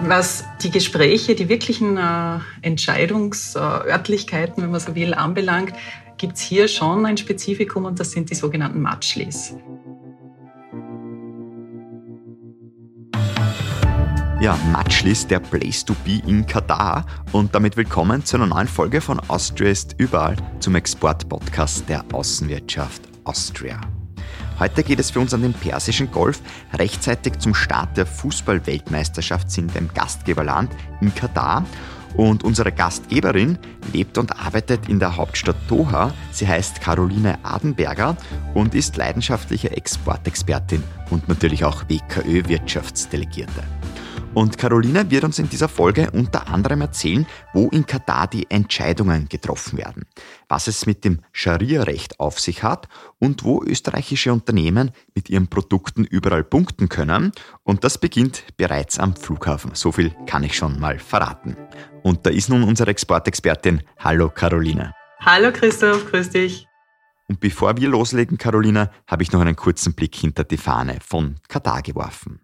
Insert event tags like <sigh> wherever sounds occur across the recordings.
Was die Gespräche, die wirklichen äh, Entscheidungsörtlichkeiten, wenn man so will, anbelangt, gibt es hier schon ein Spezifikum und das sind die sogenannten Matschlis. Ja, Matschlis, der Place to be in Katar. Und damit willkommen zu einer neuen Folge von Austria ist überall zum Export-Podcast der Außenwirtschaft Austria. Heute geht es für uns an den Persischen Golf. Rechtzeitig zum Start der Fußball-Weltmeisterschaft sind wir im Gastgeberland in Katar. Und unsere Gastgeberin lebt und arbeitet in der Hauptstadt Doha. Sie heißt Caroline Adenberger und ist leidenschaftliche Exportexpertin und natürlich auch WKÖ-Wirtschaftsdelegierte. Und Caroline wird uns in dieser Folge unter anderem erzählen, wo in Katar die Entscheidungen getroffen werden, was es mit dem Scharia-Recht auf sich hat und wo österreichische Unternehmen mit ihren Produkten überall punkten können. Und das beginnt bereits am Flughafen. So viel kann ich schon mal verraten. Und da ist nun unsere Exportexpertin. Hallo Caroline. Hallo Christoph, grüß dich. Und bevor wir loslegen, Caroline, habe ich noch einen kurzen Blick hinter die Fahne von Katar geworfen.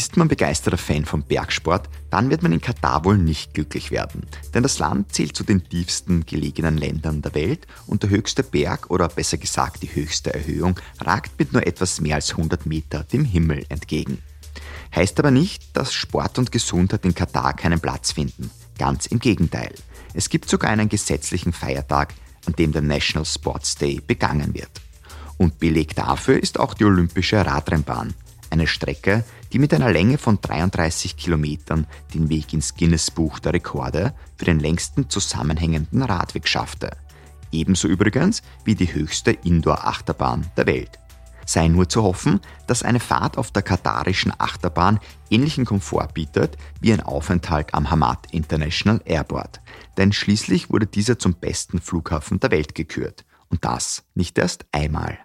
Ist man begeisterter Fan vom Bergsport, dann wird man in Katar wohl nicht glücklich werden. Denn das Land zählt zu den tiefsten gelegenen Ländern der Welt und der höchste Berg oder besser gesagt die höchste Erhöhung ragt mit nur etwas mehr als 100 Meter dem Himmel entgegen. Heißt aber nicht, dass Sport und Gesundheit in Katar keinen Platz finden. Ganz im Gegenteil. Es gibt sogar einen gesetzlichen Feiertag, an dem der National Sports Day begangen wird. Und Beleg dafür ist auch die Olympische Radrennbahn, eine Strecke, die mit einer Länge von 33 Kilometern den Weg ins Guinness-Buch der Rekorde für den längsten zusammenhängenden Radweg schaffte. Ebenso übrigens wie die höchste Indoor-Achterbahn der Welt. Sei nur zu hoffen, dass eine Fahrt auf der katarischen Achterbahn ähnlichen Komfort bietet wie ein Aufenthalt am Hamad International Airport. Denn schließlich wurde dieser zum besten Flughafen der Welt gekürt. Und das nicht erst einmal.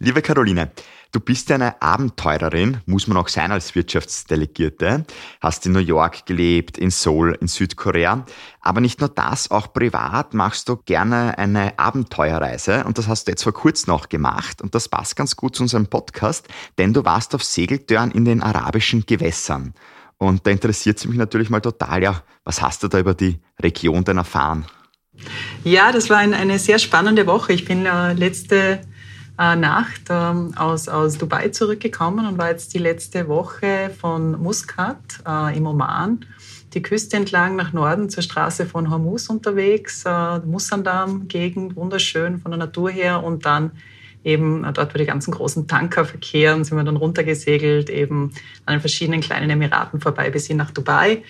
Liebe Caroline, du bist eine Abenteurerin, muss man auch sein als Wirtschaftsdelegierte. Hast in New York gelebt, in Seoul, in Südkorea. Aber nicht nur das, auch privat machst du gerne eine Abenteuerreise. Und das hast du jetzt vor kurzem noch gemacht. Und das passt ganz gut zu unserem Podcast, denn du warst auf Segeltörn in den arabischen Gewässern. Und da interessiert es mich natürlich mal total, ja, was hast du da über die Region denn erfahren? Ja, das war eine sehr spannende Woche. Ich bin äh, letzte äh, Nacht ähm, aus, aus Dubai zurückgekommen und war jetzt die letzte Woche von Muscat äh, im Oman die Küste entlang nach Norden zur Straße von Hormuz unterwegs, äh, Musandam-Gegend, wunderschön von der Natur her und dann eben dort, wo die ganzen großen Tanker verkehren, sind wir dann runtergesegelt, eben an den verschiedenen kleinen Emiraten vorbei bis hin nach Dubai.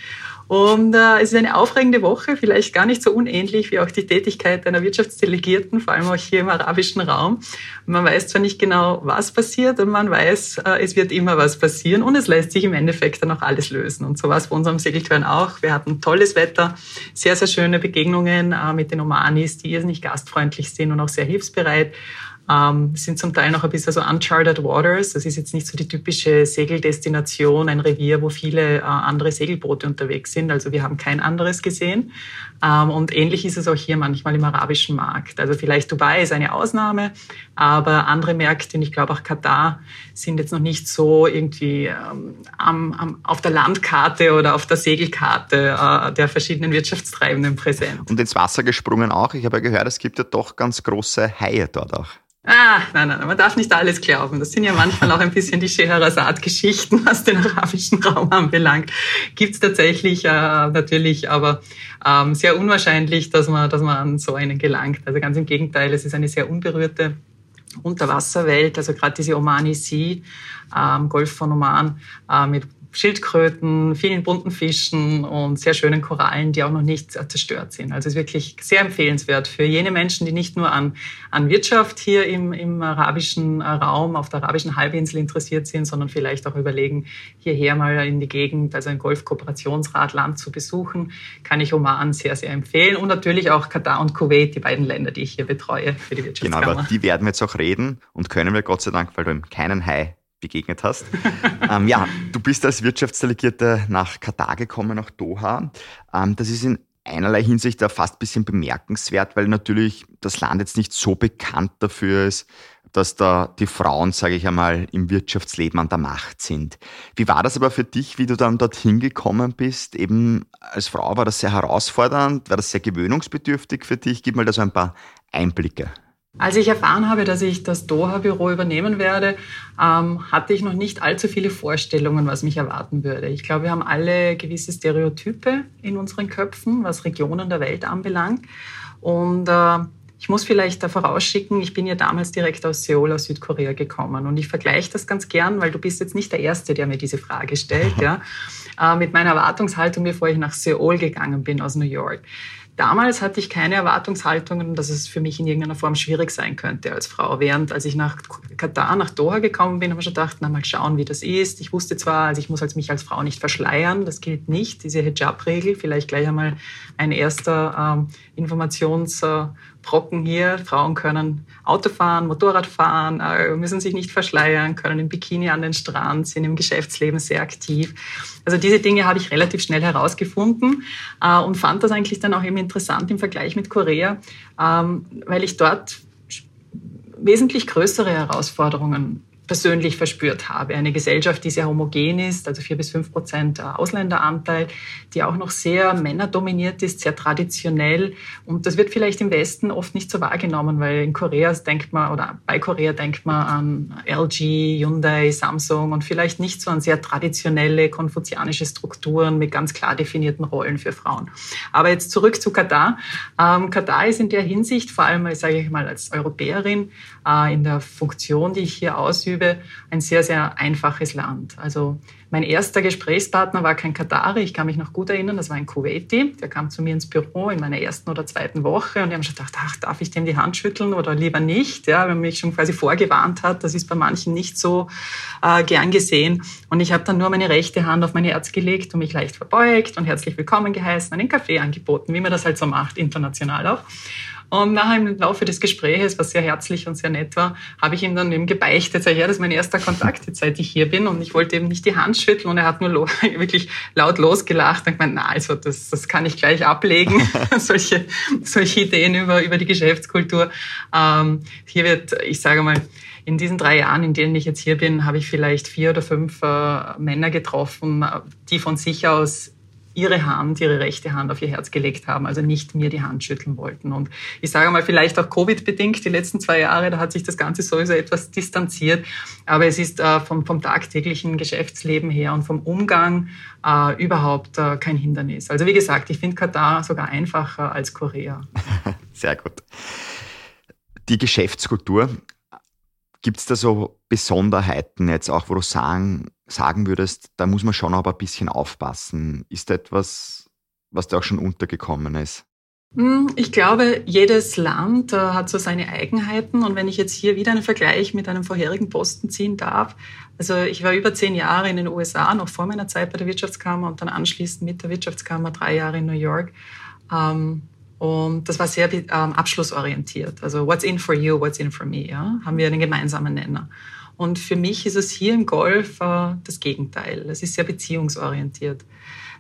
Und äh, es ist eine aufregende Woche, vielleicht gar nicht so unähnlich wie auch die Tätigkeit einer Wirtschaftsdelegierten, vor allem auch hier im arabischen Raum. Man weiß zwar nicht genau, was passiert, aber man weiß, äh, es wird immer was passieren und es lässt sich im Endeffekt dann auch alles lösen. Und so war es bei unserem Segeltörn auch. Wir hatten tolles Wetter, sehr, sehr schöne Begegnungen äh, mit den Omanis, die irrsinnig gastfreundlich sind und auch sehr hilfsbereit. Ähm, sind zum Teil noch ein bisschen so uncharted waters. Das ist jetzt nicht so die typische Segeldestination, ein Revier, wo viele äh, andere Segelboote unterwegs sind. Also wir haben kein anderes gesehen. Ähm, und ähnlich ist es auch hier manchmal im arabischen Markt. Also vielleicht Dubai ist eine Ausnahme, aber andere Märkte, und ich glaube auch Katar, sind jetzt noch nicht so irgendwie ähm, am, am, auf der Landkarte oder auf der Segelkarte äh, der verschiedenen Wirtschaftstreibenden präsent. Und ins Wasser gesprungen auch. Ich habe ja gehört, es gibt ja doch ganz große Haie dort auch. Ah, nein, nein, man darf nicht alles glauben. Das sind ja manchmal auch ein bisschen die Scheherazad-Geschichten, was den arabischen Raum anbelangt. Gibt's tatsächlich äh, natürlich, aber ähm, sehr unwahrscheinlich, dass man, dass man an so einen gelangt. Also ganz im Gegenteil, es ist eine sehr unberührte Unterwasserwelt, also gerade diese Omani Sea, ähm, Golf von Oman, äh, mit Schildkröten, vielen bunten Fischen und sehr schönen Korallen, die auch noch nicht zerstört sind. Also es ist wirklich sehr empfehlenswert für jene Menschen, die nicht nur an, an Wirtschaft hier im, im arabischen Raum, auf der arabischen Halbinsel interessiert sind, sondern vielleicht auch überlegen, hierher mal in die Gegend, also ein Golfkooperationsratland zu besuchen, kann ich Oman sehr, sehr empfehlen. Und natürlich auch Katar und Kuwait, die beiden Länder, die ich hier betreue für die Wirtschaftskammer. Genau, aber die werden wir jetzt auch reden und können wir Gott sei Dank, weil du keinen Hai begegnet hast. <laughs> ähm, ja, du bist als Wirtschaftsdelegierte nach Katar gekommen, nach Doha. Ähm, das ist in einerlei Hinsicht da fast ein bisschen bemerkenswert, weil natürlich das Land jetzt nicht so bekannt dafür ist, dass da die Frauen, sage ich einmal, im Wirtschaftsleben an der Macht sind. Wie war das aber für dich, wie du dann dorthin gekommen bist? Eben als Frau war das sehr herausfordernd, war das sehr gewöhnungsbedürftig für dich? Gib mal da so ein paar Einblicke. Als ich erfahren habe, dass ich das Doha-Büro übernehmen werde, ähm, hatte ich noch nicht allzu viele Vorstellungen, was mich erwarten würde. Ich glaube, wir haben alle gewisse Stereotype in unseren Köpfen, was Regionen der Welt anbelangt. Und äh, ich muss vielleicht da vorausschicken, ich bin ja damals direkt aus Seoul, aus Südkorea gekommen. Und ich vergleiche das ganz gern, weil du bist jetzt nicht der Erste, der mir diese Frage stellt, ja, <laughs> äh, mit meiner Erwartungshaltung, bevor ich nach Seoul gegangen bin aus New York. Damals hatte ich keine Erwartungshaltungen, dass es für mich in irgendeiner Form schwierig sein könnte als Frau. Während als ich nach Katar, nach Doha gekommen bin, habe ich schon gedacht, na mal schauen, wie das ist. Ich wusste zwar, also ich muss als mich als Frau nicht verschleiern, das gilt nicht, diese Hijab-Regel. Vielleicht gleich einmal ein erster ähm, Informationsbrocken hier. Frauen können Auto fahren, Motorrad fahren, äh, müssen sich nicht verschleiern, können im Bikini an den Strand, sind im Geschäftsleben sehr aktiv. Also diese Dinge habe ich relativ schnell herausgefunden äh, und fand das eigentlich dann auch eben interessant im Vergleich mit Korea, ähm, weil ich dort wesentlich größere Herausforderungen persönlich verspürt habe. Eine Gesellschaft, die sehr homogen ist, also vier bis fünf Prozent Ausländeranteil, die auch noch sehr männerdominiert ist, sehr traditionell. Und das wird vielleicht im Westen oft nicht so wahrgenommen, weil in Korea denkt man, oder bei Korea denkt man an LG, Hyundai, Samsung und vielleicht nicht so an sehr traditionelle konfuzianische Strukturen mit ganz klar definierten Rollen für Frauen. Aber jetzt zurück zu Katar. Ähm, Katar ist in der Hinsicht, vor allem, sage ich mal, als Europäerin, äh, in der Funktion, die ich hier ausübe, Sübe ein sehr, sehr einfaches Land. Also mein erster Gesprächspartner war kein Katari, ich kann mich noch gut erinnern, das war ein Kuwaiti. Der kam zu mir ins Büro in meiner ersten oder zweiten Woche und die haben schon gedacht, ach, darf ich dem die Hand schütteln oder lieber nicht? Ja, wenn mich schon quasi vorgewarnt hat, das ist bei manchen nicht so äh, gern gesehen. Und ich habe dann nur meine rechte Hand auf mein Herz gelegt und mich leicht verbeugt und herzlich willkommen geheißen, einen Kaffee angeboten, wie man das halt so macht, international auch. Und nachher im Laufe des Gesprächs, was sehr herzlich und sehr nett war, habe ich ihm dann eben gebeichtet, sag, ja, das ist mein erster Kontakt, jetzt seit ich hier bin. Und ich wollte eben nicht die Hand schütteln und er hat nur <laughs> wirklich laut losgelacht und gemeint, na, also das, das kann ich gleich ablegen, <laughs> solche, solche Ideen über, über die Geschäftskultur. Ähm, hier wird, ich sage mal, in diesen drei Jahren, in denen ich jetzt hier bin, habe ich vielleicht vier oder fünf äh, Männer getroffen, die von sich aus ihre Hand, ihre rechte Hand auf ihr Herz gelegt haben, also nicht mir die Hand schütteln wollten. Und ich sage mal, vielleicht auch Covid-bedingt, die letzten zwei Jahre, da hat sich das Ganze sowieso etwas distanziert. Aber es ist äh, vom, vom tagtäglichen Geschäftsleben her und vom Umgang äh, überhaupt äh, kein Hindernis. Also wie gesagt, ich finde Katar sogar einfacher als Korea. <laughs> Sehr gut. Die Geschäftskultur, gibt es da so Besonderheiten jetzt auch, wo du sagen, sagen würdest, da muss man schon aber ein bisschen aufpassen? Ist da etwas, was da auch schon untergekommen ist? Hm, ich glaube, jedes Land äh, hat so seine Eigenheiten. Und wenn ich jetzt hier wieder einen Vergleich mit einem vorherigen Posten ziehen darf, also ich war über zehn Jahre in den USA, noch vor meiner Zeit bei der Wirtschaftskammer und dann anschließend mit der Wirtschaftskammer drei Jahre in New York. Ähm, und das war sehr ähm, abschlussorientiert. Also what's in for you, what's in for me, ja? haben wir einen gemeinsamen Nenner. Und für mich ist es hier im Golf äh, das Gegenteil. Es ist sehr beziehungsorientiert.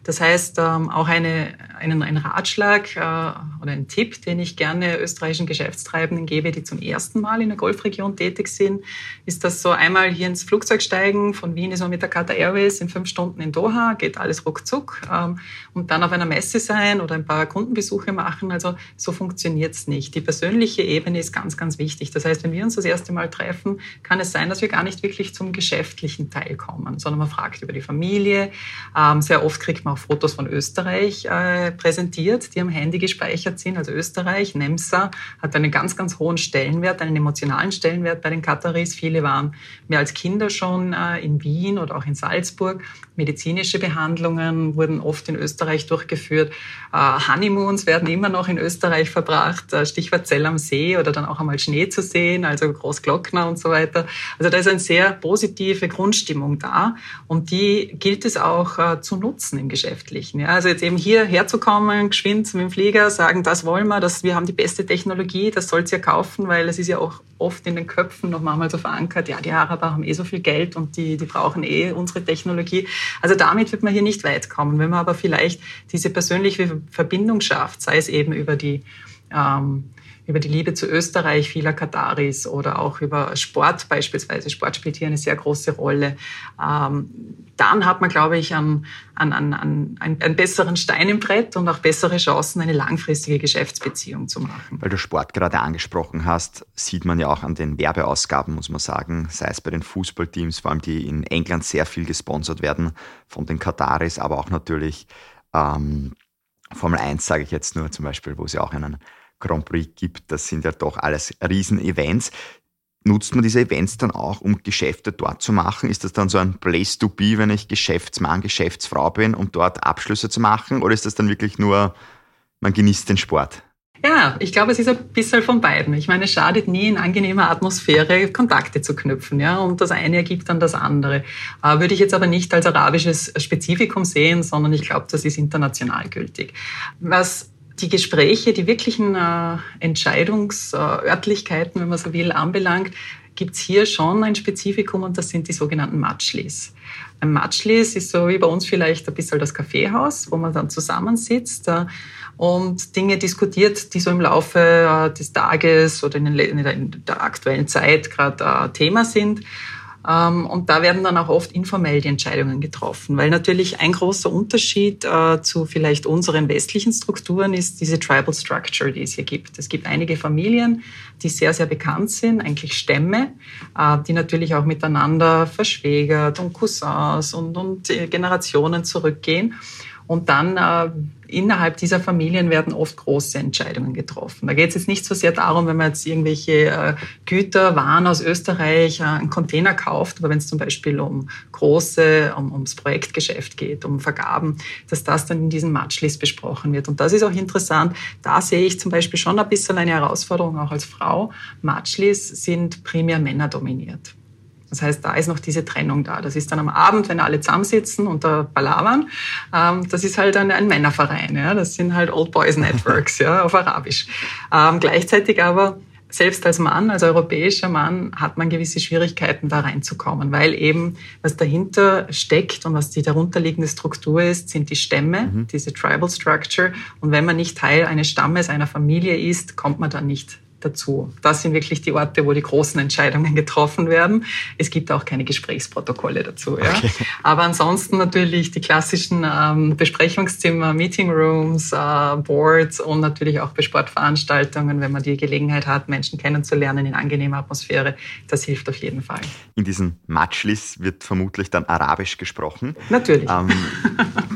Das heißt, ähm, auch eine, einen, ein Ratschlag äh, oder ein Tipp, den ich gerne österreichischen Geschäftstreibenden gebe, die zum ersten Mal in der Golfregion tätig sind, ist das so einmal hier ins Flugzeug steigen. Von Wien ist man mit der Qatar Airways in fünf Stunden in Doha, geht alles ruckzuck. Ähm, und dann auf einer Messe sein oder ein paar Kundenbesuche machen. Also so funktioniert's nicht. Die persönliche Ebene ist ganz, ganz wichtig. Das heißt, wenn wir uns das erste Mal treffen, kann es sein, dass wir gar nicht wirklich zum geschäftlichen Teil kommen, sondern man fragt über die Familie. Ähm, sehr oft kriegt man auch Fotos von Österreich äh, präsentiert, die am Handy gespeichert sind. Also Österreich, Nemsa hat einen ganz, ganz hohen Stellenwert, einen emotionalen Stellenwert bei den Kataris. Viele waren mehr als Kinder schon äh, in Wien oder auch in Salzburg. Medizinische Behandlungen wurden oft in Österreich durchgeführt. Äh, Honeymoons werden immer noch in Österreich verbracht. Äh, Stichwort Zell am See oder dann auch einmal Schnee zu sehen, also Großglockner und so weiter. Also da ist eine sehr positive Grundstimmung da und die gilt es auch äh, zu nutzen im Geschäft Geschäftlichen. Also jetzt eben hier herzukommen, geschwind mit dem Flieger, sagen, das wollen wir, das, wir haben die beste Technologie, das sollt ihr kaufen, weil es ist ja auch oft in den Köpfen noch manchmal so verankert, ja, die Araber haben eh so viel Geld und die, die brauchen eh unsere Technologie. Also damit wird man hier nicht weit kommen. Wenn man aber vielleicht diese persönliche Verbindung schafft, sei es eben über die ähm, über die Liebe zu Österreich vieler Kataris oder auch über Sport beispielsweise. Sport spielt hier eine sehr große Rolle. Ähm, dann hat man, glaube ich, an, an, an, an einen, besseren Stein im Brett und auch bessere Chancen, eine langfristige Geschäftsbeziehung zu machen. Weil du Sport gerade angesprochen hast, sieht man ja auch an den Werbeausgaben, muss man sagen, sei es bei den Fußballteams, vor allem die in England sehr viel gesponsert werden von den Kataris, aber auch natürlich ähm, Formel 1, sage ich jetzt nur zum Beispiel, wo sie auch einen Grand Prix gibt. Das sind ja doch alles Riesen-Events. Nutzt man diese Events dann auch, um Geschäfte dort zu machen? Ist das dann so ein Place to be, wenn ich Geschäftsmann, Geschäftsfrau bin, um dort Abschlüsse zu machen? Oder ist das dann wirklich nur, man genießt den Sport? Ja, ich glaube, es ist ein bisschen von beiden. Ich meine, es schadet nie in angenehmer Atmosphäre Kontakte zu knüpfen, ja, und das eine ergibt dann das andere. Äh, würde ich jetzt aber nicht als arabisches Spezifikum sehen, sondern ich glaube, das ist international gültig. Was die Gespräche, die wirklichen äh, Entscheidungsörtlichkeiten, wenn man so will, anbelangt, gibt's hier schon ein Spezifikum und das sind die sogenannten Matschlis. Ein Matschlis ist so wie bei uns vielleicht ein bisschen das Kaffeehaus, wo man dann zusammensitzt äh, und Dinge diskutiert, die so im Laufe äh, des Tages oder in, den, in der aktuellen Zeit gerade äh, Thema sind. Ähm, und da werden dann auch oft informell die Entscheidungen getroffen, weil natürlich ein großer Unterschied äh, zu vielleicht unseren westlichen Strukturen ist diese Tribal Structure, die es hier gibt. Es gibt einige Familien, die sehr, sehr bekannt sind, eigentlich Stämme, äh, die natürlich auch miteinander verschwägert und Cousins und, und äh, Generationen zurückgehen. Und dann innerhalb dieser Familien werden oft große Entscheidungen getroffen. Da geht es jetzt nicht so sehr darum, wenn man jetzt irgendwelche äh, Güter, Waren aus Österreich, äh, einen Container kauft, aber wenn es zum Beispiel um große, um, ums Projektgeschäft geht, um Vergaben, dass das dann in diesem Matchlist besprochen wird. Und das ist auch interessant. Da sehe ich zum Beispiel schon ein bisschen eine Herausforderung auch als Frau. Matchlists sind primär männerdominiert. Das heißt, da ist noch diese Trennung da. Das ist dann am Abend, wenn alle zusammensitzen und da palavern. Ähm, das ist halt ein, ein Männerverein. Ja? Das sind halt Old Boys Networks <laughs> ja, auf Arabisch. Ähm, gleichzeitig aber selbst als Mann, als europäischer Mann, hat man gewisse Schwierigkeiten, da reinzukommen, weil eben was dahinter steckt und was die darunterliegende Struktur ist, sind die Stämme, mhm. diese Tribal Structure. Und wenn man nicht Teil eines Stammes, einer Familie ist, kommt man da nicht dazu. Das sind wirklich die Orte, wo die großen Entscheidungen getroffen werden. Es gibt auch keine Gesprächsprotokolle dazu. Ja. Okay. Aber ansonsten natürlich die klassischen ähm, Besprechungszimmer, Meeting Rooms, äh, Boards und natürlich auch bei Sportveranstaltungen, wenn man die Gelegenheit hat, Menschen kennenzulernen in angenehmer Atmosphäre. Das hilft auf jeden Fall. In diesen Matschlis wird vermutlich dann Arabisch gesprochen. Natürlich. Ähm,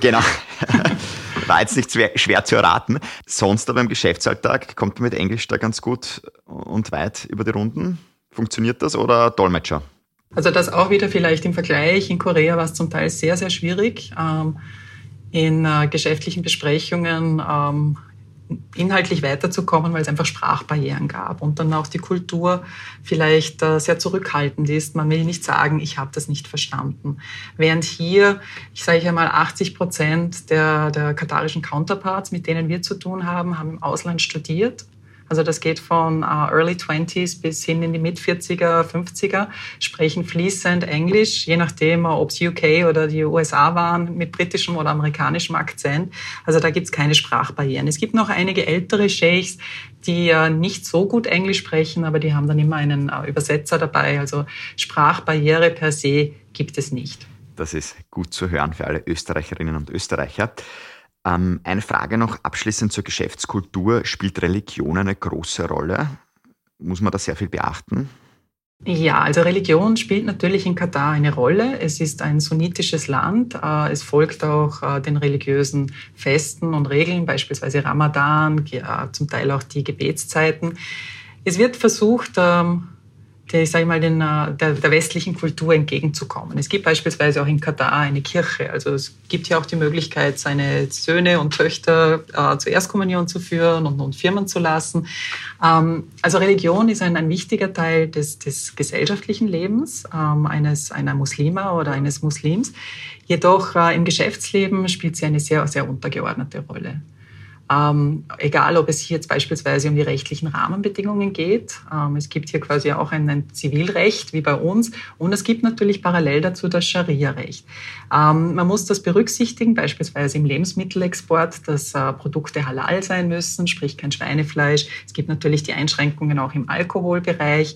genau. <laughs> War jetzt nicht schwer, zu erraten. Sonst aber im Geschäftsalltag kommt man mit Englisch da ganz gut und weit über die Runden. Funktioniert das oder Dolmetscher? Also das auch wieder vielleicht im Vergleich. In Korea war es zum Teil sehr, sehr schwierig. Ähm, in äh, geschäftlichen Besprechungen ähm, inhaltlich weiterzukommen, weil es einfach Sprachbarrieren gab und dann auch die Kultur vielleicht äh, sehr zurückhaltend ist. Man will nicht sagen, ich habe das nicht verstanden. Während hier, ich sage einmal, 80 Prozent der, der katarischen Counterparts, mit denen wir zu tun haben, haben im Ausland studiert also das geht von uh, Early 20s bis hin in die Mid-40er, 50er, sprechen fließend Englisch, je nachdem, ob es UK oder die USA waren, mit britischem oder amerikanischem Akzent. Also da gibt es keine Sprachbarrieren. Es gibt noch einige ältere Sheikhs, die uh, nicht so gut Englisch sprechen, aber die haben dann immer einen Übersetzer dabei. Also Sprachbarriere per se gibt es nicht. Das ist gut zu hören für alle Österreicherinnen und Österreicher. Ähm, eine Frage noch abschließend zur Geschäftskultur. Spielt Religion eine große Rolle? Muss man da sehr viel beachten? Ja, also Religion spielt natürlich in Katar eine Rolle. Es ist ein sunnitisches Land. Äh, es folgt auch äh, den religiösen Festen und Regeln, beispielsweise Ramadan, zum Teil auch die Gebetszeiten. Es wird versucht, ähm, der, ich sage mal, den, äh, der, der, westlichen Kultur entgegenzukommen. Es gibt beispielsweise auch in Katar eine Kirche. Also es gibt ja auch die Möglichkeit, seine Söhne und Töchter äh, zur Erstkommunion zu führen und, und firmen zu lassen. Ähm, also Religion ist ein, ein wichtiger Teil des, des gesellschaftlichen Lebens ähm, eines einer Muslima oder eines Muslims. Jedoch äh, im Geschäftsleben spielt sie eine sehr, sehr untergeordnete Rolle. Ähm, egal, ob es hier jetzt beispielsweise um die rechtlichen Rahmenbedingungen geht. Ähm, es gibt hier quasi auch ein, ein, Zivilrecht wie bei uns und es gibt natürlich parallel dazu das Scharia-Recht. Ähm, man muss das berücksichtigen, beispielsweise im Lebensmittelexport, dass äh, Produkte halal sein müssen, sprich kein Schweinefleisch. Es gibt natürlich die Einschränkungen auch im Alkoholbereich,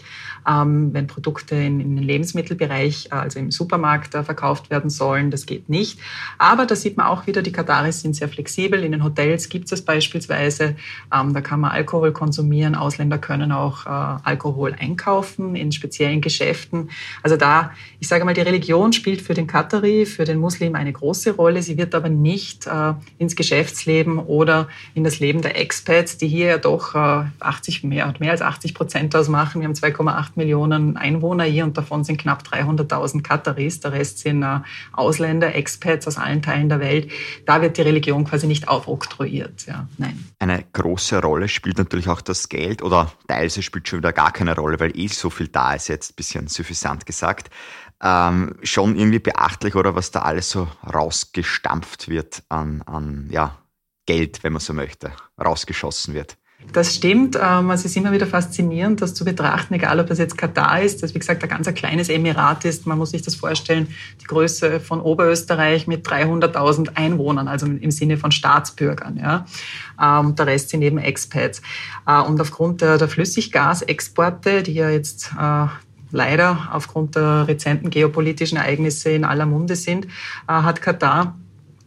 ähm, wenn Produkte in, in, den Lebensmittelbereich, äh, also im Supermarkt äh, verkauft werden sollen. Das geht nicht. Aber da sieht man auch wieder, die Kataris sind sehr flexibel. In den Hotels gibt es beispielsweise. Ähm, da kann man Alkohol konsumieren. Ausländer können auch äh, Alkohol einkaufen in speziellen Geschäften. Also da, ich sage mal, die Religion spielt für den Katari, für den Muslim eine große Rolle. Sie wird aber nicht äh, ins Geschäftsleben oder in das Leben der Expats, die hier ja doch äh, 80 mehr, mehr als 80 Prozent ausmachen. Wir haben 2,8 Millionen Einwohner hier und davon sind knapp 300.000 Kataris. Der Rest sind äh, Ausländer, Expats aus allen Teilen der Welt. Da wird die Religion quasi nicht aufoktroyiert. Ja, nein. Eine große Rolle spielt natürlich auch das Geld oder teilweise spielt schon wieder gar keine Rolle, weil eh so viel da ist, jetzt bisschen suffisant gesagt. Ähm, schon irgendwie beachtlich, oder was da alles so rausgestampft wird an, an ja, Geld, wenn man so möchte, rausgeschossen wird. Das stimmt. Ähm, es ist immer wieder faszinierend, das zu betrachten, egal ob das jetzt Katar ist, das wie gesagt ein ganz ein kleines Emirat ist. Man muss sich das vorstellen, die Größe von Oberösterreich mit 300.000 Einwohnern, also im Sinne von Staatsbürgern. Ja. Ähm, der Rest sind eben Expats. Äh, und aufgrund der, der Flüssiggasexporte, die ja jetzt äh, leider aufgrund der rezenten geopolitischen Ereignisse in aller Munde sind, äh, hat Katar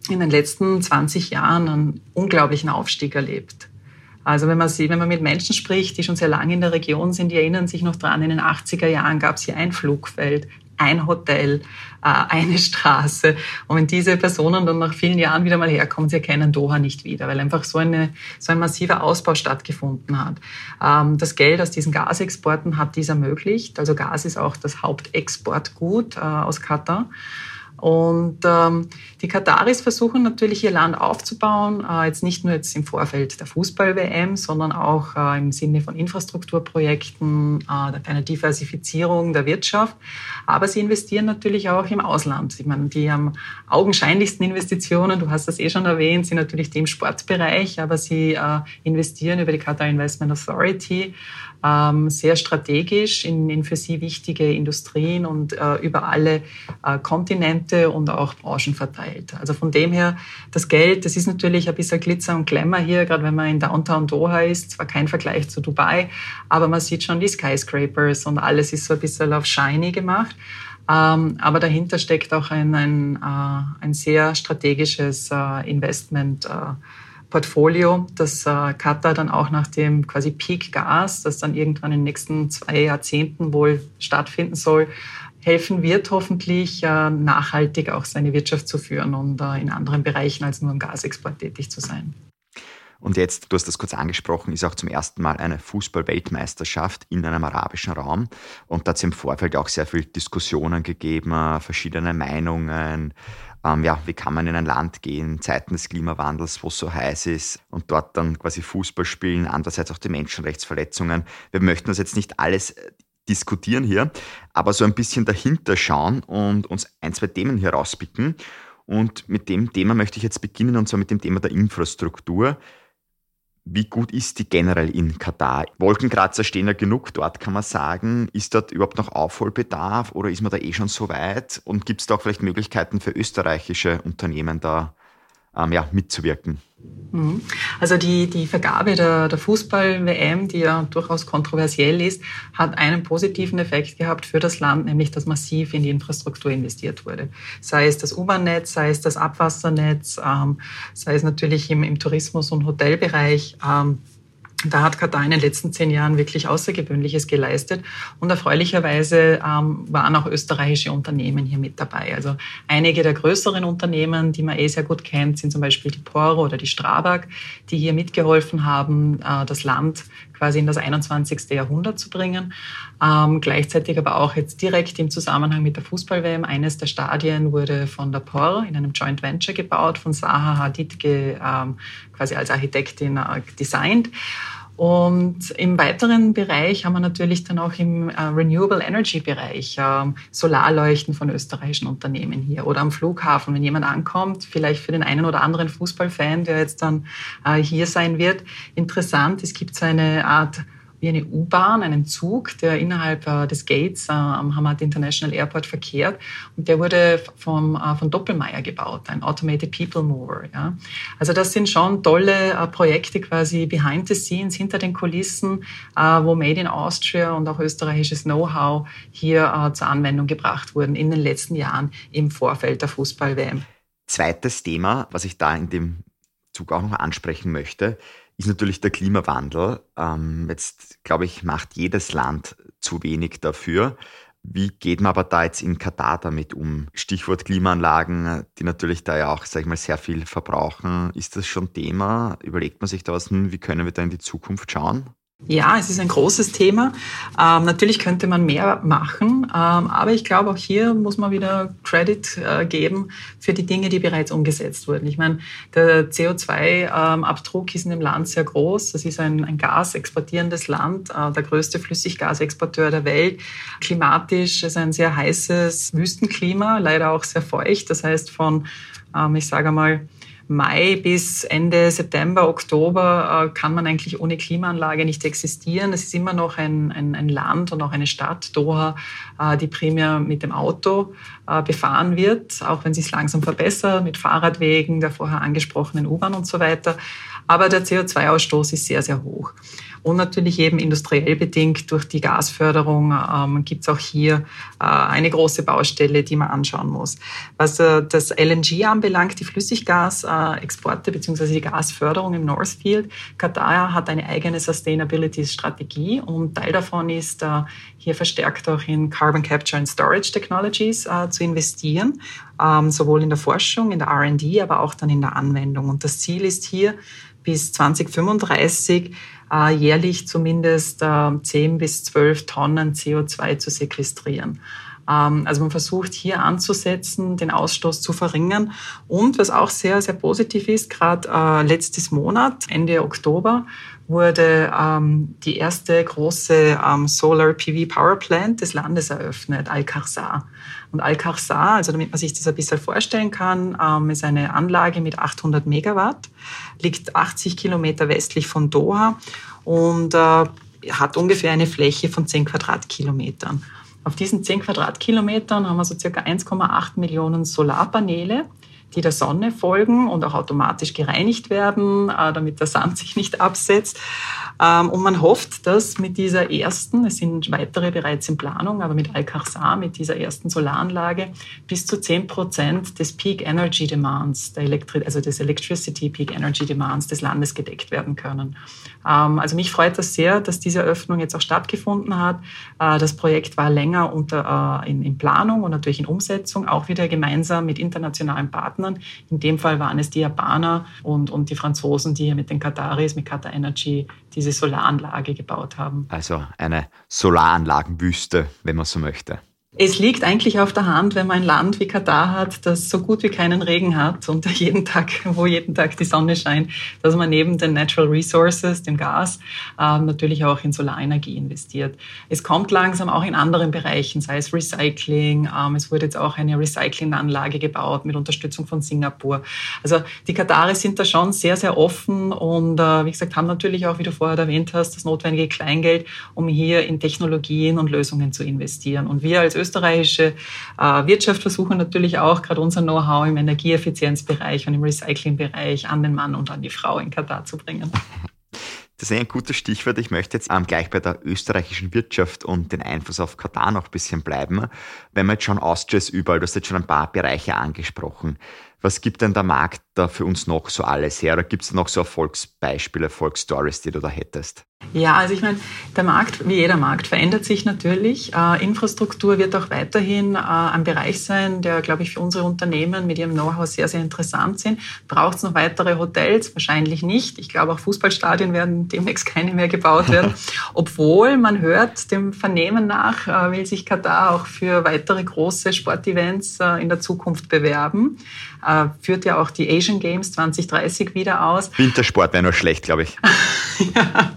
in den letzten 20 Jahren einen unglaublichen Aufstieg erlebt. Also wenn man sieht, wenn man mit Menschen spricht, die schon sehr lange in der Region sind, die erinnern sich noch dran, in den 80er Jahren gab es hier ein Flugfeld, ein Hotel, äh, eine Straße. Und wenn diese Personen dann nach vielen Jahren wieder mal herkommen, sie erkennen Doha nicht wieder, weil einfach so, eine, so ein massiver Ausbau stattgefunden hat. Ähm, das Geld aus diesen Gasexporten hat dies ermöglicht. Also Gas ist auch das Hauptexportgut äh, aus Katar. Und ähm, die Kataris versuchen natürlich ihr Land aufzubauen, äh, jetzt nicht nur jetzt im Vorfeld der Fußball-WM, sondern auch äh, im Sinne von Infrastrukturprojekten, äh, einer Diversifizierung der Wirtschaft. Aber sie investieren natürlich auch im Ausland. Ich meine, die am augenscheinlichsten Investitionen, du hast das eh schon erwähnt, sind natürlich die im Sportbereich, aber sie äh, investieren über die Qatar Investment Authority sehr strategisch in, in, für sie wichtige Industrien und äh, über alle äh, Kontinente und auch Branchen verteilt. Also von dem her, das Geld, das ist natürlich ein bisschen Glitzer und Glamour hier, gerade wenn man in Downtown Doha ist, zwar kein Vergleich zu Dubai, aber man sieht schon die Skyscrapers und alles ist so ein bisschen auf shiny gemacht. Ähm, aber dahinter steckt auch ein, ein, äh, ein sehr strategisches äh, Investment. Portfolio, das äh, Katar dann auch nach dem quasi Peak Gas, das dann irgendwann in den nächsten zwei Jahrzehnten wohl stattfinden soll, helfen wird, hoffentlich äh, nachhaltig auch seine Wirtschaft zu führen und äh, in anderen Bereichen als nur im Gasexport tätig zu sein. Und jetzt, du hast das kurz angesprochen, ist auch zum ersten Mal eine Fußball-Weltmeisterschaft in einem arabischen Raum. Und da hat es im Vorfeld auch sehr viele Diskussionen gegeben, äh, verschiedene Meinungen ähm, ja, wie kann man in ein Land gehen, Zeiten des Klimawandels, wo es so heiß ist und dort dann quasi Fußball spielen, andererseits auch die Menschenrechtsverletzungen. Wir möchten das jetzt nicht alles äh, diskutieren hier, aber so ein bisschen dahinter schauen und uns ein, zwei Themen herauspicken. Und mit dem Thema möchte ich jetzt beginnen, und zwar mit dem Thema der Infrastruktur. Wie gut ist die generell in Katar? Wolkenkratzer stehen ja genug dort, kann man sagen. Ist dort überhaupt noch Aufholbedarf oder ist man da eh schon so weit? Und gibt es da auch vielleicht Möglichkeiten für österreichische Unternehmen da ähm, ja, mitzuwirken? Mhm. Also die, die Vergabe der, der Fußball-WM, die ja durchaus kontroversiell ist, hat einen positiven Effekt gehabt für das Land, nämlich dass massiv in die Infrastruktur investiert wurde. Sei es das U-Bahn-Netz, sei es das Abwassernetz, ähm, sei es natürlich im, im Tourismus- und Hotelbereich. Ähm, da hat Katar in den letzten zehn Jahren wirklich Außergewöhnliches geleistet. Und erfreulicherweise ähm, waren auch österreichische Unternehmen hier mit dabei. Also einige der größeren Unternehmen, die man eh sehr gut kennt, sind zum Beispiel die Poro oder die Strabag, die hier mitgeholfen haben, äh, das Land quasi in das 21. Jahrhundert zu bringen. Ähm, gleichzeitig aber auch jetzt direkt im Zusammenhang mit der Fußball-WM. Eines der Stadien wurde von der POR in einem Joint Venture gebaut, von Zaha Hadid ähm, quasi als Architektin äh, designt. Und im weiteren Bereich haben wir natürlich dann auch im äh, Renewable Energy Bereich äh, Solarleuchten von österreichischen Unternehmen hier oder am Flughafen, wenn jemand ankommt, vielleicht für den einen oder anderen Fußballfan, der jetzt dann äh, hier sein wird, interessant. Es gibt so eine Art wie eine U-Bahn, einen Zug, der innerhalb äh, des Gates äh, am Hamad International Airport verkehrt. Und der wurde vom, äh, von Doppelmayr gebaut, ein Automated People Mover. Ja. Also das sind schon tolle äh, Projekte quasi behind the scenes, hinter den Kulissen, äh, wo Made in Austria und auch österreichisches Know-how hier äh, zur Anwendung gebracht wurden in den letzten Jahren im Vorfeld der Fußball-WM. Zweites Thema, was ich da in dem Zug auch noch ansprechen möchte, ist natürlich der Klimawandel. Ähm, jetzt, glaube ich, macht jedes Land zu wenig dafür. Wie geht man aber da jetzt in Katar damit um? Stichwort Klimaanlagen, die natürlich da ja auch, sag ich mal, sehr viel verbrauchen. Ist das schon Thema? Überlegt man sich da was, hm, wie können wir da in die Zukunft schauen? Ja, es ist ein großes Thema. Ähm, natürlich könnte man mehr machen, ähm, aber ich glaube, auch hier muss man wieder Credit äh, geben für die Dinge, die bereits umgesetzt wurden. Ich meine, der CO2-Abdruck ähm, ist in dem Land sehr groß. Das ist ein, ein gasexportierendes Land, äh, der größte Flüssiggasexporteur der Welt. Klimatisch ist ein sehr heißes Wüstenklima, leider auch sehr feucht. Das heißt, von, ähm, ich sage mal, Mai bis Ende September, Oktober äh, kann man eigentlich ohne Klimaanlage nicht existieren. Es ist immer noch ein, ein, ein Land und auch eine Stadt, Doha, äh, die primär mit dem Auto äh, befahren wird, auch wenn sie es langsam verbessert mit Fahrradwegen, der vorher angesprochenen U-Bahn und so weiter. Aber der CO2-Ausstoß ist sehr, sehr hoch. Und natürlich eben industriell bedingt durch die Gasförderung ähm, gibt es auch hier äh, eine große Baustelle, die man anschauen muss. Was äh, das LNG anbelangt, die Flüssiggasexporte äh, bzw. die Gasförderung im Northfield, Katar hat eine eigene Sustainability-Strategie und Teil davon ist, äh, hier verstärkt auch in Carbon Capture and Storage Technologies äh, zu investieren, ähm, sowohl in der Forschung, in der R&D, aber auch dann in der Anwendung. Und das Ziel ist hier, bis 2035 äh, jährlich zumindest äh, 10 bis 12 Tonnen CO2 zu sequestrieren. Ähm, also man versucht hier anzusetzen, den Ausstoß zu verringern. Und was auch sehr, sehr positiv ist, gerade äh, letztes Monat, Ende Oktober, wurde ähm, die erste große ähm, Solar PV Power Plant des Landes eröffnet, Al-Karsar. Und Al-Karsar, also damit man sich das ein bisschen vorstellen kann, ähm, ist eine Anlage mit 800 Megawatt, liegt 80 Kilometer westlich von Doha und äh, hat ungefähr eine Fläche von 10 Quadratkilometern. Auf diesen 10 Quadratkilometern haben wir so circa 1,8 Millionen Solarpaneele die der Sonne folgen und auch automatisch gereinigt werden, äh, damit der Sand sich nicht absetzt. Ähm, und man hofft, dass mit dieser ersten, es sind weitere bereits in Planung, aber mit Al-Karsar, mit dieser ersten Solaranlage, bis zu 10 Prozent des Peak Energy Demands, der Elektri also des Electricity Peak Energy Demands des Landes gedeckt werden können. Ähm, also mich freut das sehr, dass diese Eröffnung jetzt auch stattgefunden hat. Äh, das Projekt war länger unter, äh, in, in Planung und natürlich in Umsetzung, auch wieder gemeinsam mit internationalen Partnern. In dem Fall waren es die Japaner und, und die Franzosen, die hier mit den Kataris, mit Qatar Energy diese Solaranlage gebaut haben. Also eine Solaranlagenwüste, wenn man so möchte. Es liegt eigentlich auf der Hand, wenn man ein Land wie Katar hat, das so gut wie keinen Regen hat und <laughs> jeden Tag, wo jeden Tag die Sonne scheint, dass man neben den Natural Resources, dem Gas, äh, natürlich auch in Solarenergie investiert. Es kommt langsam auch in anderen Bereichen, sei es Recycling. Ähm, es wurde jetzt auch eine Recyclinganlage gebaut mit Unterstützung von Singapur. Also die Kataris sind da schon sehr, sehr offen und äh, wie gesagt, haben natürlich auch, wie du vorher erwähnt hast, das notwendige Kleingeld, um hier in Technologien und Lösungen zu investieren. Und wir als österreichische äh, Wirtschaft versuchen natürlich auch gerade unser Know-how im Energieeffizienzbereich und im Recyclingbereich an den Mann und an die Frau in Katar zu bringen. Das ist ein gutes Stichwort. Ich möchte jetzt ähm, gleich bei der österreichischen Wirtschaft und den Einfluss auf Katar noch ein bisschen bleiben. Wenn man jetzt schon Austria ist überall, du hast jetzt schon ein paar Bereiche angesprochen. Was gibt denn der Markt da für uns noch so alles her? Oder gibt es noch so Erfolgsbeispiele, Erfolgsstories, die du da hättest? Ja, also ich meine, der Markt, wie jeder Markt, verändert sich natürlich. Äh, Infrastruktur wird auch weiterhin äh, ein Bereich sein, der, glaube ich, für unsere Unternehmen mit ihrem Know-how sehr, sehr interessant sind. Braucht es noch weitere Hotels? Wahrscheinlich nicht. Ich glaube, auch Fußballstadien werden demnächst keine mehr gebaut werden. <laughs> Obwohl man hört, dem Vernehmen nach äh, will sich Katar auch für weitere große Sportevents äh, in der Zukunft bewerben. Äh, führt ja auch die Asian Games 2030 wieder aus. <laughs> Wintersport wäre nur schlecht, glaube ich. ja.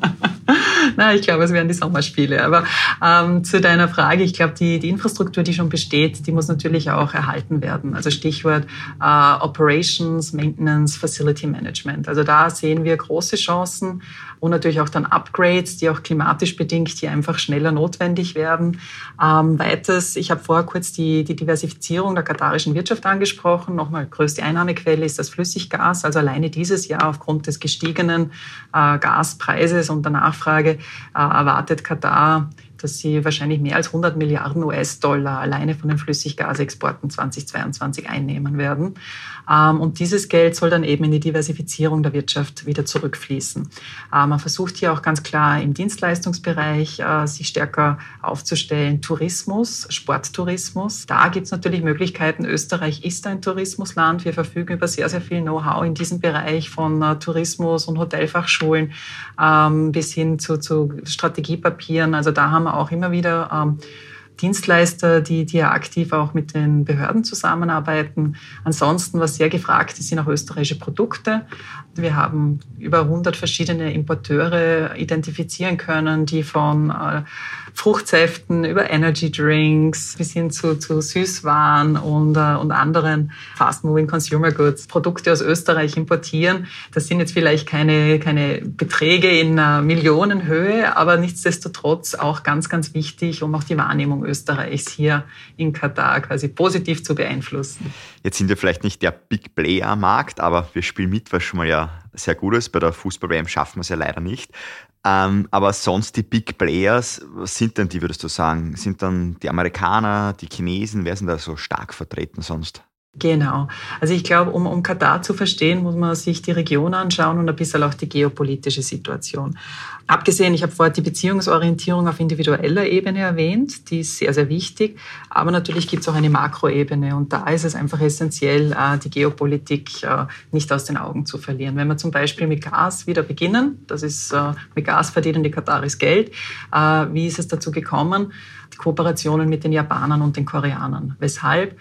<laughs> Na, ich glaube, es wären die Sommerspiele. Aber ähm, zu deiner Frage, ich glaube, die, die Infrastruktur, die schon besteht, die muss natürlich auch erhalten werden. Also Stichwort äh, Operations, Maintenance, Facility Management. Also da sehen wir große Chancen und natürlich auch dann Upgrades, die auch klimatisch bedingt, die einfach schneller notwendig werden. Ähm, weiters, ich habe vorher kurz die, die Diversifizierung der katarischen Wirtschaft angesprochen. Nochmal, größte Einnahmequelle ist das Flüssiggas. Also alleine dieses Jahr aufgrund des gestiegenen äh, Gaspreises und der Nachfrage äh, erwartet Katar dass sie wahrscheinlich mehr als 100 Milliarden US-Dollar alleine von den Flüssiggasexporten 2022 einnehmen werden. Ähm, und dieses Geld soll dann eben in die Diversifizierung der Wirtschaft wieder zurückfließen. Äh, man versucht hier auch ganz klar im Dienstleistungsbereich äh, sich stärker aufzustellen. Tourismus, Sporttourismus. Da gibt es natürlich Möglichkeiten. Österreich ist ein Tourismusland. Wir verfügen über sehr, sehr viel Know-how in diesem Bereich von äh, Tourismus und Hotelfachschulen ähm, bis hin zu, zu Strategiepapieren. Also da haben wir auch immer wieder ähm, Dienstleister, die, die ja aktiv auch mit den Behörden zusammenarbeiten. Ansonsten, was sehr gefragt ist, sind auch österreichische Produkte. Wir haben über 100 verschiedene Importeure identifizieren können, die von äh, Fruchtsäften über Energy Drinks bis hin zu, zu Süßwaren und, äh, und anderen Fast-Moving Consumer Goods Produkte aus Österreich importieren. Das sind jetzt vielleicht keine, keine Beträge in äh, Millionenhöhe, aber nichtsdestotrotz auch ganz, ganz wichtig, um auch die Wahrnehmung Österreichs hier in Katar quasi positiv zu beeinflussen. Jetzt sind wir vielleicht nicht der Big Player am Markt, aber wir spielen mit, was schon mal ja sehr gut ist. Bei der Fußball-WM schaffen wir es ja leider nicht. Ähm, aber sonst die Big Players, was sind denn die, würdest du sagen? Sind dann die Amerikaner, die Chinesen, wer sind da so stark vertreten sonst? Genau. Also ich glaube, um, um Katar zu verstehen, muss man sich die Region anschauen und ein bisschen auch die geopolitische Situation. Abgesehen, ich habe vorher die Beziehungsorientierung auf individueller Ebene erwähnt, die ist sehr, sehr wichtig. Aber natürlich gibt es auch eine Makroebene und da ist es einfach essentiell, äh, die Geopolitik äh, nicht aus den Augen zu verlieren. Wenn wir zum Beispiel mit Gas wieder beginnen, das ist, äh, mit Gas verdienen die Kataris Geld. Wie ist es dazu gekommen? Die Kooperationen mit den Japanern und den Koreanern. Weshalb?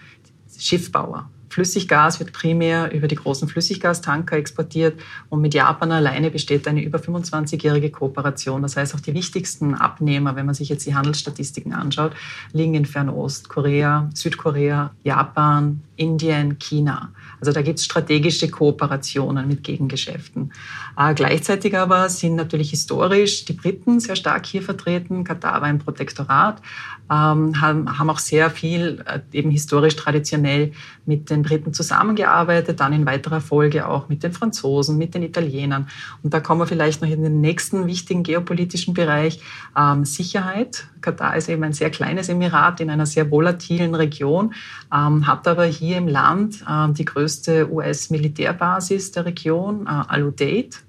Schiffbauer. Flüssiggas wird primär über die großen Flüssiggastanker exportiert und mit Japan alleine besteht eine über 25-jährige Kooperation. Das heißt, auch die wichtigsten Abnehmer, wenn man sich jetzt die Handelsstatistiken anschaut, liegen in Fernost, Korea, Südkorea, Japan, Indien, China. Also da gibt es strategische Kooperationen mit Gegengeschäften. Äh, gleichzeitig aber sind natürlich historisch die Briten sehr stark hier vertreten. Katar war ein Protektorat, ähm, haben, haben auch sehr viel äh, eben historisch traditionell mit den Briten zusammengearbeitet, dann in weiterer Folge auch mit den Franzosen, mit den Italienern. Und da kommen wir vielleicht noch in den nächsten wichtigen geopolitischen Bereich ähm, Sicherheit. Katar ist eben ein sehr kleines Emirat in einer sehr volatilen Region, ähm, hat aber hier im Land äh, die größte US-Militärbasis der Region, äh, Al-Udeid,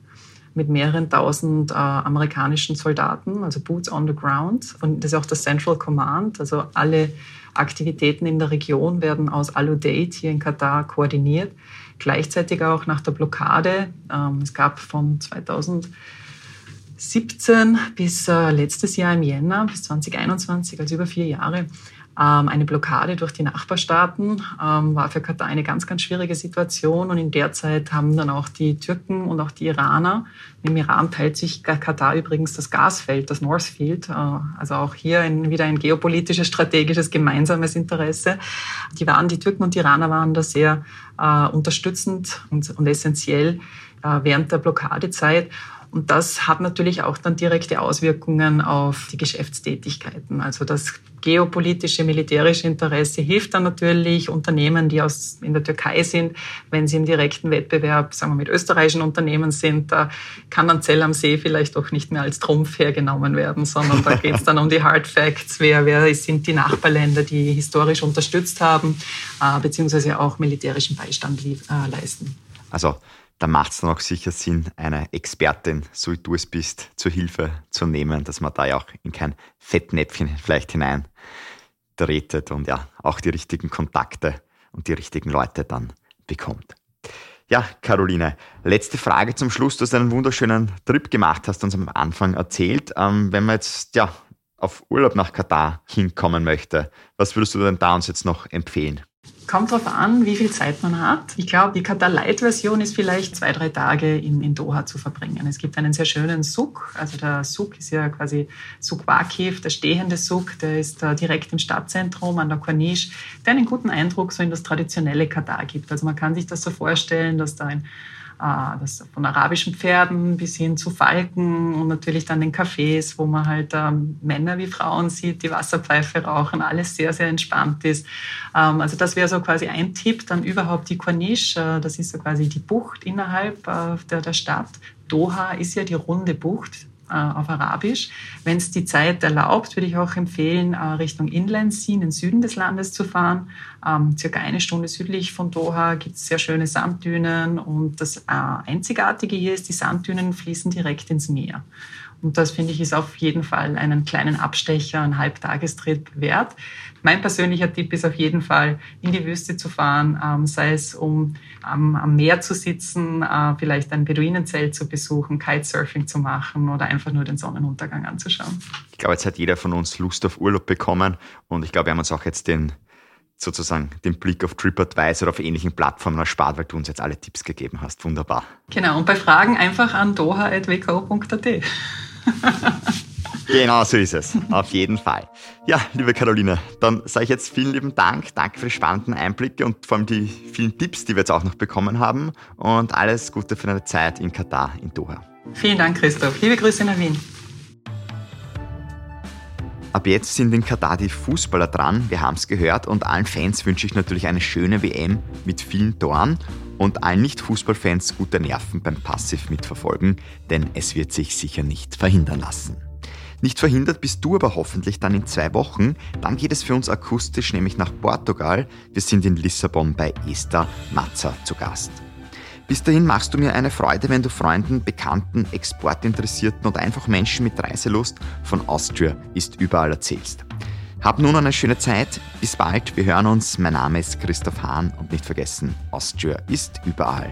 mit mehreren tausend äh, amerikanischen Soldaten, also Boots on the Ground. Und das ist auch das Central Command, also alle Aktivitäten in der Region werden aus Al-Udeid hier in Katar koordiniert. Gleichzeitig auch nach der Blockade. Ähm, es gab von 2000 17 bis äh, letztes Jahr im Jänner, bis 2021, also über vier Jahre, eine Blockade durch die Nachbarstaaten ähm, war für Katar eine ganz, ganz schwierige Situation. Und in der Zeit haben dann auch die Türken und auch die Iraner, im Iran teilt sich Katar übrigens das Gasfeld, das Northfield, äh, also auch hier ein, wieder ein geopolitisches, strategisches, gemeinsames Interesse. Die, waren, die Türken und die Iraner waren da sehr äh, unterstützend und, und essentiell äh, während der Blockadezeit. Und das hat natürlich auch dann direkte Auswirkungen auf die Geschäftstätigkeiten. Also das geopolitische, militärische Interesse hilft dann natürlich Unternehmen, die aus, in der Türkei sind, wenn sie im direkten Wettbewerb, sagen wir, mit österreichischen Unternehmen sind, da kann dann Zell am See vielleicht auch nicht mehr als Trumpf hergenommen werden, sondern da geht es dann um die Hard Facts, wer, wer sind die Nachbarländer, die historisch unterstützt haben, äh, beziehungsweise auch militärischen Beistand äh, leisten. Also da macht es dann auch sicher Sinn, eine Expertin, so wie du es bist, zur Hilfe zu nehmen, dass man da ja auch in kein Fettnäpfchen vielleicht hinein tretet und ja, auch die richtigen Kontakte und die richtigen Leute dann bekommt. Ja, Caroline, letzte Frage zum Schluss. Du hast einen wunderschönen Trip gemacht, hast uns am Anfang erzählt. Ähm, wenn man jetzt ja, auf Urlaub nach Katar hinkommen möchte, was würdest du denn da uns jetzt noch empfehlen? Kommt darauf an, wie viel Zeit man hat. Ich glaube, die Qatar Light Version ist vielleicht zwei, drei Tage in, in Doha zu verbringen. Es gibt einen sehr schönen Suk. Also der Suk ist ja quasi Suk Waqif, der stehende Suk. Der ist uh, direkt im Stadtzentrum an der Corniche, der einen guten Eindruck so in das traditionelle Katar gibt. Also man kann sich das so vorstellen, dass da ein äh, das von arabischen Pferden bis hin zu Falken und natürlich dann den Cafés, wo man halt ähm, Männer wie Frauen sieht, die Wasserpfeife rauchen, alles sehr, sehr entspannt ist. Ähm, also das wäre so quasi ein Tipp. Dann überhaupt die Corniche, äh, das ist so quasi die Bucht innerhalb äh, der, der Stadt. Doha ist ja die runde Bucht, auf Arabisch. Wenn es die Zeit erlaubt, würde ich auch empfehlen, äh, Richtung Inland Sea, in den Süden des Landes zu fahren. Ähm, circa eine Stunde südlich von Doha gibt es sehr schöne Sanddünen und das äh, Einzigartige hier ist, die Sanddünen fließen direkt ins Meer. Und das finde ich ist auf jeden Fall einen kleinen Abstecher, einen Halbtagestrip wert. Mein persönlicher Tipp ist auf jeden Fall, in die Wüste zu fahren, ähm, sei es um am, am Meer zu sitzen, äh, vielleicht ein Beduinenzelt zu besuchen, Kitesurfing zu machen oder einfach nur den Sonnenuntergang anzuschauen. Ich glaube, jetzt hat jeder von uns Lust auf Urlaub bekommen und ich glaube, wir haben uns auch jetzt den sozusagen den Blick auf TripAdvisor oder auf ähnlichen Plattformen erspart, weil du uns jetzt alle Tipps gegeben hast. Wunderbar. Genau, und bei Fragen einfach an doha.wko.at. <laughs> Genau so ist es. Auf jeden Fall. Ja, liebe Caroline, dann sage ich jetzt vielen lieben Dank. Danke für die spannenden Einblicke und vor allem die vielen Tipps, die wir jetzt auch noch bekommen haben. Und alles Gute für deine Zeit in Katar, in Doha. Vielen Dank, Christoph. Liebe Grüße nach Wien. Ab jetzt sind in Katar die Fußballer dran, wir haben es gehört, und allen Fans wünsche ich natürlich eine schöne WM mit vielen Toren und allen Nicht-Fußballfans gute Nerven beim Passiv mitverfolgen, denn es wird sich sicher nicht verhindern lassen. Nicht verhindert bist du aber hoffentlich dann in zwei Wochen. Dann geht es für uns akustisch nämlich nach Portugal. Wir sind in Lissabon bei Esther Matzer zu Gast. Bis dahin machst du mir eine Freude, wenn du Freunden, Bekannten, Exportinteressierten oder einfach Menschen mit Reiselust von Austria ist überall erzählst. Hab nun eine schöne Zeit. Bis bald. Wir hören uns. Mein Name ist Christoph Hahn und nicht vergessen, Austria ist überall.